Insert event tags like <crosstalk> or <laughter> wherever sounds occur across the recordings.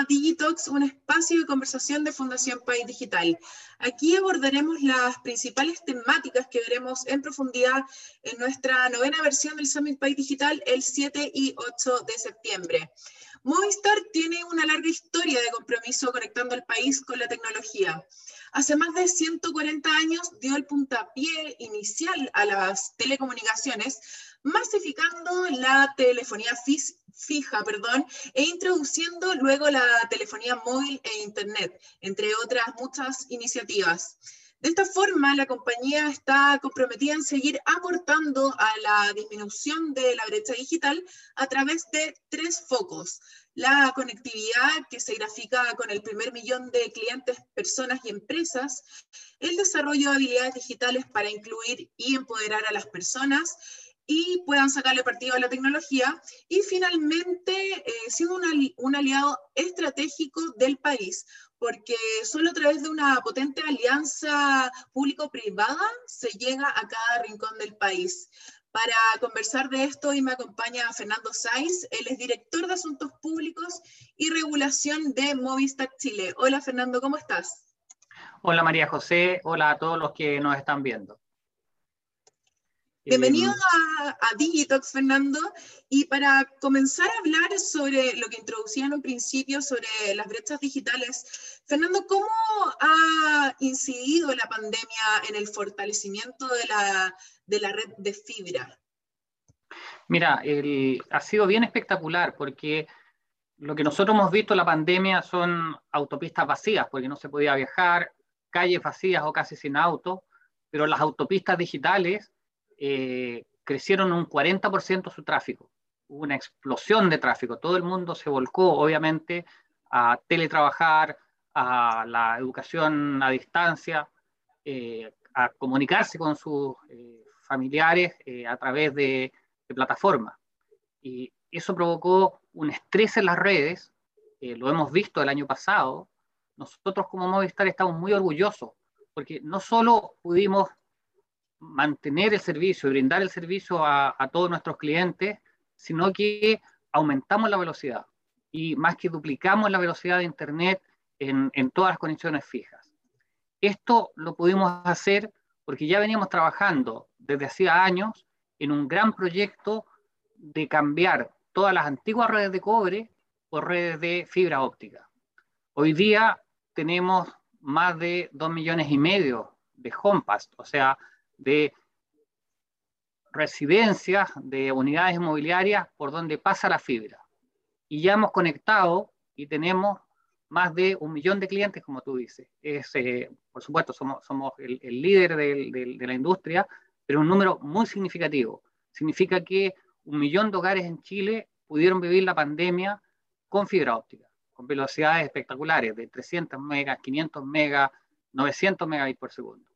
a Digitox, un espacio de conversación de Fundación País Digital. Aquí abordaremos las principales temáticas que veremos en profundidad en nuestra novena versión del Summit País Digital el 7 y 8 de septiembre. Movistar tiene una larga historia de compromiso conectando al país con la tecnología. Hace más de 140 años dio el puntapié inicial a las telecomunicaciones, masificando la telefonía fija perdón, e introduciendo luego la telefonía móvil e Internet, entre otras muchas iniciativas. De esta forma, la compañía está comprometida en seguir aportando a la disminución de la brecha digital a través de tres focos. La conectividad, que se grafica con el primer millón de clientes, personas y empresas. El desarrollo de habilidades digitales para incluir y empoderar a las personas y puedan sacarle partido a la tecnología. Y finalmente, eh, siendo un aliado estratégico del país, porque solo a través de una potente alianza público-privada se llega a cada rincón del país. Para conversar de esto hoy me acompaña Fernando Saiz, él es director de Asuntos Públicos y Regulación de Movistar Chile. Hola Fernando, ¿cómo estás? Hola María José, hola a todos los que nos están viendo. Bienvenido a, a, Digitox, Fernando. Y para comenzar a hablar sobre lo que introducía en un principio, sobre las brechas digitales, Fernando, ¿cómo ha incidido la pandemia en el fortalecimiento de la, de la red de fibra? Mira, el, ha sido bien espectacular porque lo que nosotros hemos visto en la pandemia son autopistas vacías, porque no se podía viajar, calles vacías o casi sin auto, pero las autopistas digitales eh, crecieron un 40% su tráfico. Hubo una explosión de tráfico. Todo el mundo se volcó, obviamente, a teletrabajar, a la educación a distancia, eh, a comunicarse con sus eh, familiares a través de, de plataformas. Y eso provocó un estrés en las redes, lo hemos visto el año pasado. Nosotros como Movistar estamos muy orgullosos porque no solo pudimos mantener el servicio y brindar el servicio a, todos nuestros clientes, sino que aumentamos la velocidad y más que duplicamos la velocidad de Internet en, en todas las conexiones fijas. Esto lo pudimos hacer porque ya veníamos trabajando desde hacía años en un gran proyecto de cambiar todas las antiguas redes de cobre por redes de fibra óptica. Hoy día tenemos más de 2 millones y medio de HomePass, o sea, de residencias, de unidades inmobiliarias por donde pasa la fibra. Y ya hemos conectado y tenemos más de un millón de clientes, como tú dices. Es, eh, por supuesto, somos, somos el, líder de la industria, pero un número muy significativo. Significa que un millón de hogares en Chile pudieron vivir la pandemia con fibra óptica, con velocidades espectaculares de 300 megas, 500 megas, 900 megabits por segundo.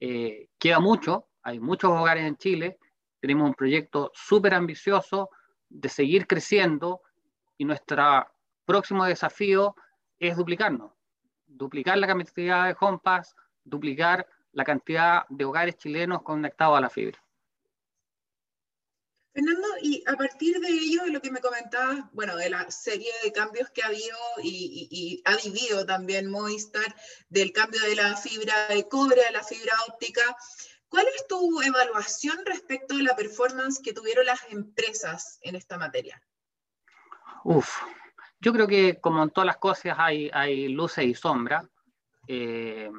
Eh, queda mucho, hay muchos hogares en Chile, tenemos un proyecto súper ambicioso de seguir creciendo y nuestro próximo desafío es duplicarnos, duplicar la cantidad de HomePass, duplicar la cantidad de hogares chilenos conectados a la fibra. Fernando, y a partir de ello, de lo que me comentabas, bueno, de la serie de cambios que ha habido y, ha vivido también Movistar, del cambio de la fibra de cobre a la fibra óptica, ¿cuál es tu evaluación respecto a la performance que tuvieron las empresas en esta materia? Uf, yo creo que como en todas las cosas hay, hay luces y sombras. Eh,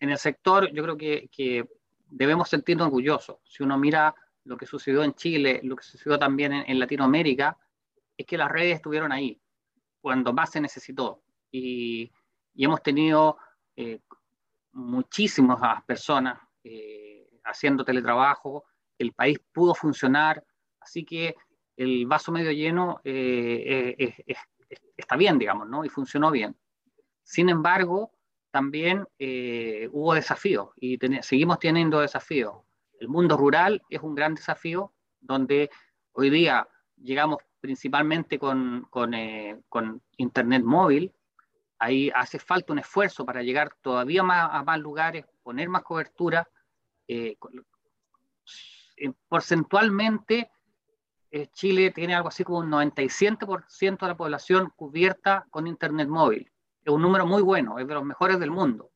en el sector yo creo que, que debemos sentirnos orgullosos. Si uno mira lo que sucedió en Chile, lo que sucedió también en, Latinoamérica, es que las redes estuvieron ahí cuando más se necesitó. Y, hemos tenido eh, muchísimas personas eh, haciendo teletrabajo, el país pudo funcionar, así que el vaso medio lleno eh, está bien, digamos, ¿no? Y funcionó bien. Sin embargo, también hubo desafíos y seguimos teniendo desafíos. El mundo rural es un gran desafío donde hoy día llegamos principalmente con, eh, Internet móvil. Ahí hace falta un esfuerzo para llegar todavía más a más lugares, poner más cobertura. Eh, porcentualmente eh, Chile tiene algo así como un 97% de la población cubierta con Internet móvil. Es un número muy bueno, es de los mejores del mundo,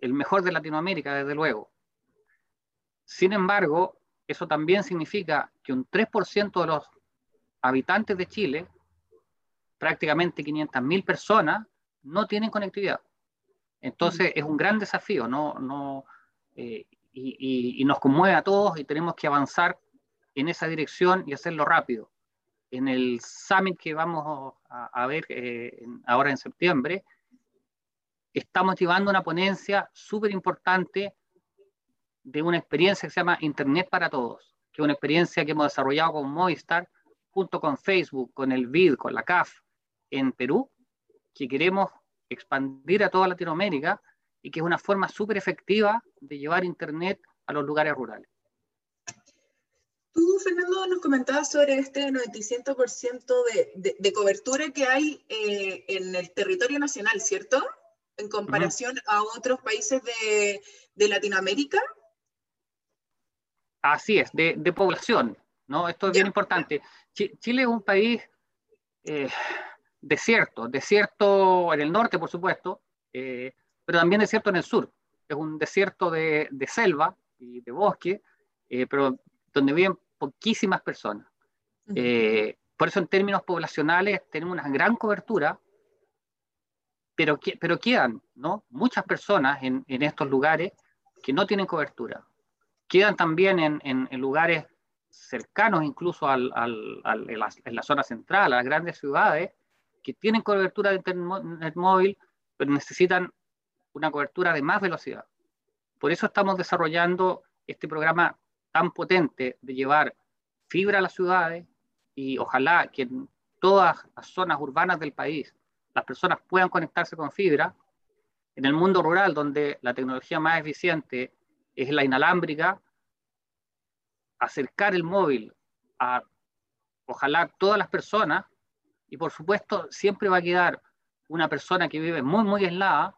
el mejor de Latinoamérica, desde luego. Sin embargo, eso también significa que un 3% de los habitantes de Chile, prácticamente 500.000 personas, no tienen conectividad. Entonces es un gran desafío, ¿no? no eh, y, nos conmueve a todos y tenemos que avanzar en esa dirección y hacerlo rápido. En el summit que vamos a, ver eh, ahora en septiembre, estamos llevando una ponencia súper importante de una experiencia que se llama Internet para Todos, que es una experiencia que hemos desarrollado con Movistar, junto con Facebook, con el BID, con la CAF en Perú, que queremos expandir a toda Latinoamérica y que es una forma súper efectiva de llevar Internet a los lugares rurales. Tú, Fernando, nos comentabas sobre este 97% de, de, de, cobertura que hay eh, en el territorio nacional, ¿cierto? En comparación a otros países de, de, Latinoamérica. Así es, de, población, ¿no? Esto es bien importante. Chile es un país eh, desierto, desierto en el norte, por supuesto, eh, pero también desierto en el sur. Es un desierto de, selva y de bosque, eh, pero donde viven poquísimas personas. Eh, por eso en términos poblacionales tenemos una gran cobertura, pero, pero quedan ¿no? muchas personas en, en estos lugares que no tienen cobertura. Quedan también en, en, lugares cercanos incluso al, al, en, la, en, la, zona central, a las grandes ciudades, que tienen cobertura de internet móvil, pero necesitan una cobertura de más velocidad. Por eso estamos desarrollando este programa tan potente de llevar fibra a las ciudades y ojalá que en todas las zonas urbanas del país las personas puedan conectarse con fibra. En el mundo rural, donde la tecnología más eficiente es la inalámbrica, acercar el móvil a ojalá todas las personas y por supuesto siempre va a quedar una persona que vive muy, muy aislada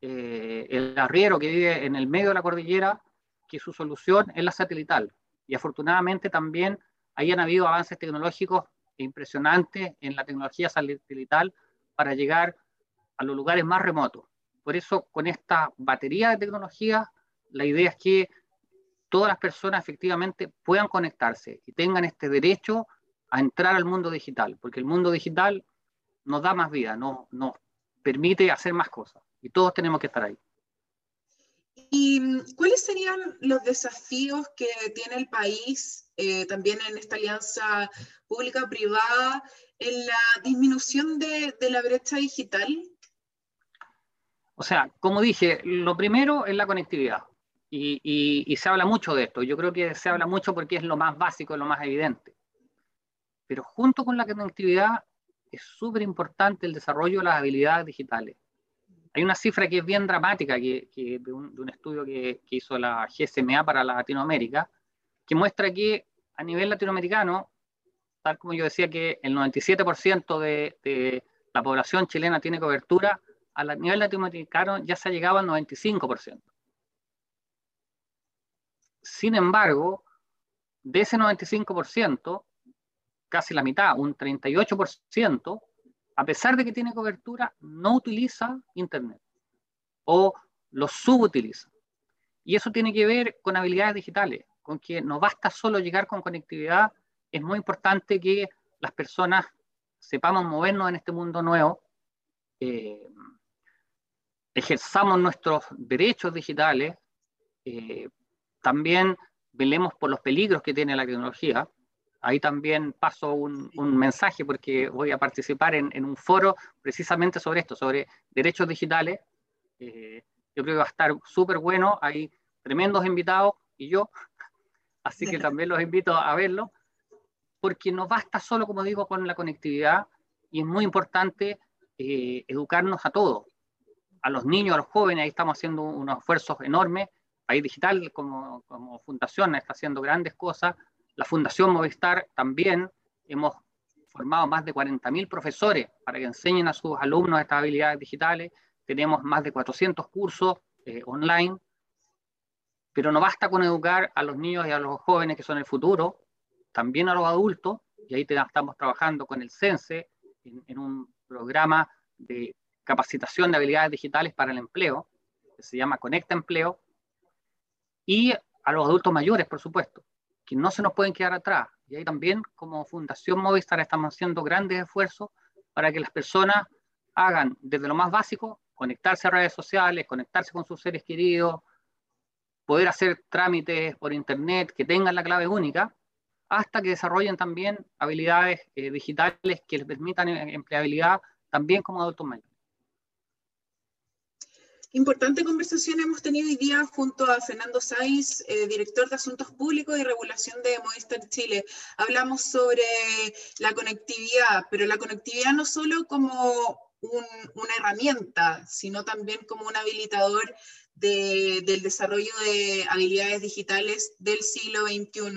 eh, el arriero que vive en el medio de la cordillera, que su solución es la satelital. Y afortunadamente también hayan habido avances tecnológicos impresionantes en la tecnología satelital para llegar a los lugares más remotos. Por eso, con esta batería de tecnología, la idea es que todas las personas efectivamente puedan conectarse y tengan este derecho a entrar al mundo digital, porque el mundo digital nos da más vida, nos, nos permite hacer más cosas y todos tenemos que estar ahí. ¿Y mm, cuáles serían los desafíos que tiene el país eh, también en esta alianza pública-privada en la disminución de, de, la brecha digital? O sea, como dije, lo primero es la conectividad. Y, y, y, se habla mucho de esto. Yo creo que se habla mucho porque es lo más básico, lo más evidente. Pero junto con la conectividad es súper importante el desarrollo de las habilidades digitales. Hay una cifra que es bien dramática que, de, un, estudio que, hizo la GSMA para Latinoamérica, que muestra que a nivel latinoamericano, tal como yo decía que el 97% de, de, la población chilena tiene cobertura, a nivel latinoamericano ya se ha llegado al 95%. Sin embargo, de ese 95%, casi la mitad, un 38%, a pesar de que tiene cobertura, no utiliza Internet o lo subutiliza. Y eso tiene que ver con habilidades digitales, con que no basta solo llegar con conectividad, es muy importante que las personas sepamos movernos en este mundo nuevo, eh, ejerzamos nuestros derechos digitales, eh, también velemos por los peligros que tiene la tecnología, Ahí también paso un, mensaje porque voy a participar en, un foro precisamente sobre esto, sobre derechos digitales. Eh, yo creo que va a estar súper bueno, hay tremendos invitados y yo, <laughs> así que también los invito a verlo, porque no basta solo, como digo, con la conectividad y es muy importante eh, educarnos a todos, a los niños, a los jóvenes, ahí estamos haciendo unos esfuerzos enormes. País Digital como, como fundación está haciendo grandes cosas. La Fundación Movistar también. Hemos formado más de 40.000 profesores para que enseñen a sus alumnos estas habilidades digitales. Tenemos más de 400 cursos eh, online, pero no basta con educar a los niños y a los jóvenes que son el futuro, también a los adultos, y ahí estamos trabajando con el CENSE en, un programa de capacitación de habilidades digitales para el empleo, que se llama Conecta Empleo, y a los adultos mayores, por supuesto, que no se nos pueden quedar atrás. Y ahí también, como Fundación Movistar, estamos haciendo grandes esfuerzos para que las personas hagan desde lo más básico, conectarse a redes sociales, conectarse con sus seres queridos, poder hacer trámites por internet que tengan la clave única, hasta que desarrollen también habilidades eh, digitales que les permitan eh, empleabilidad también como adultos mayores. Importante conversación hemos tenido hoy día junto a Fernando Saiz, eh, director de Asuntos Públicos y Regulación de Movistar Chile. Hablamos sobre la conectividad, pero la conectividad no solo como una herramienta, sino también como un habilitador del desarrollo de habilidades digitales del siglo XXI.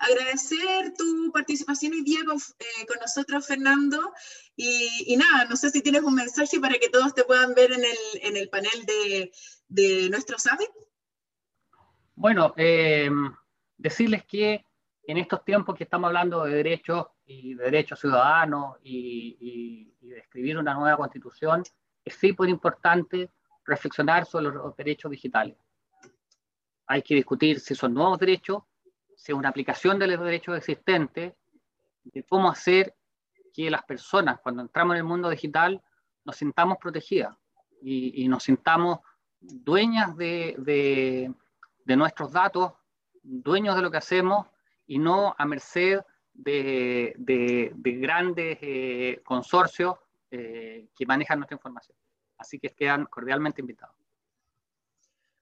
Agradecer tu participación hoy día con, eh, nosotros, Fernando, y, nada, no sé si tienes un mensaje para que todos te puedan ver en el, panel de, nuestro summit. Bueno, eh, decirles que en estos tiempos que estamos hablando de derechos y de derechos ciudadanos y, de escribir una nueva constitución, es súper importante reflexionar sobre los derechos digitales. Hay que discutir si son nuevos derechos, si es una aplicación de los derechos existentes, de cómo hacer que las personas, cuando entramos en el mundo digital, nos sintamos protegidas y, nos sintamos dueñas de, de nuestros datos, dueños de lo que hacemos y no a merced de, grandes eh, consorcios eh, que manejan nuestra información. Así que quedan cordialmente invitados.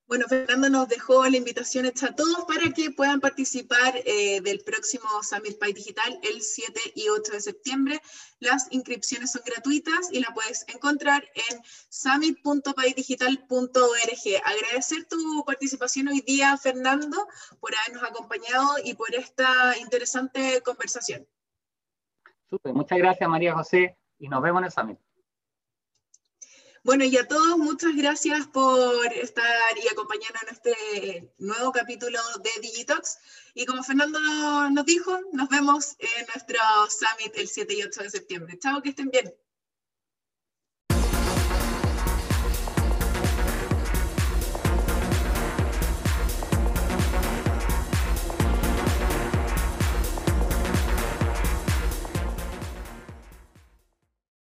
Bueno, Fernando nos dejó la invitación hecha a todos para que puedan participar eh, del próximo Summit Pay Digital el 7 y 8 de septiembre. Las inscripciones son gratuitas y la puedes encontrar en summit.paydigital.org. Agradecer tu participación hoy día, Fernando, por habernos acompañado y por esta interesante conversación. Súper, muchas gracias María José y nos vemos en el Summit. Bueno, y a todos, muchas gracias por estar y acompañarnos en este nuevo capítulo de Digitox. Y como Fernando nos dijo, nos vemos en nuestro summit el 7 y 8 de septiembre. Chao, que estén bien.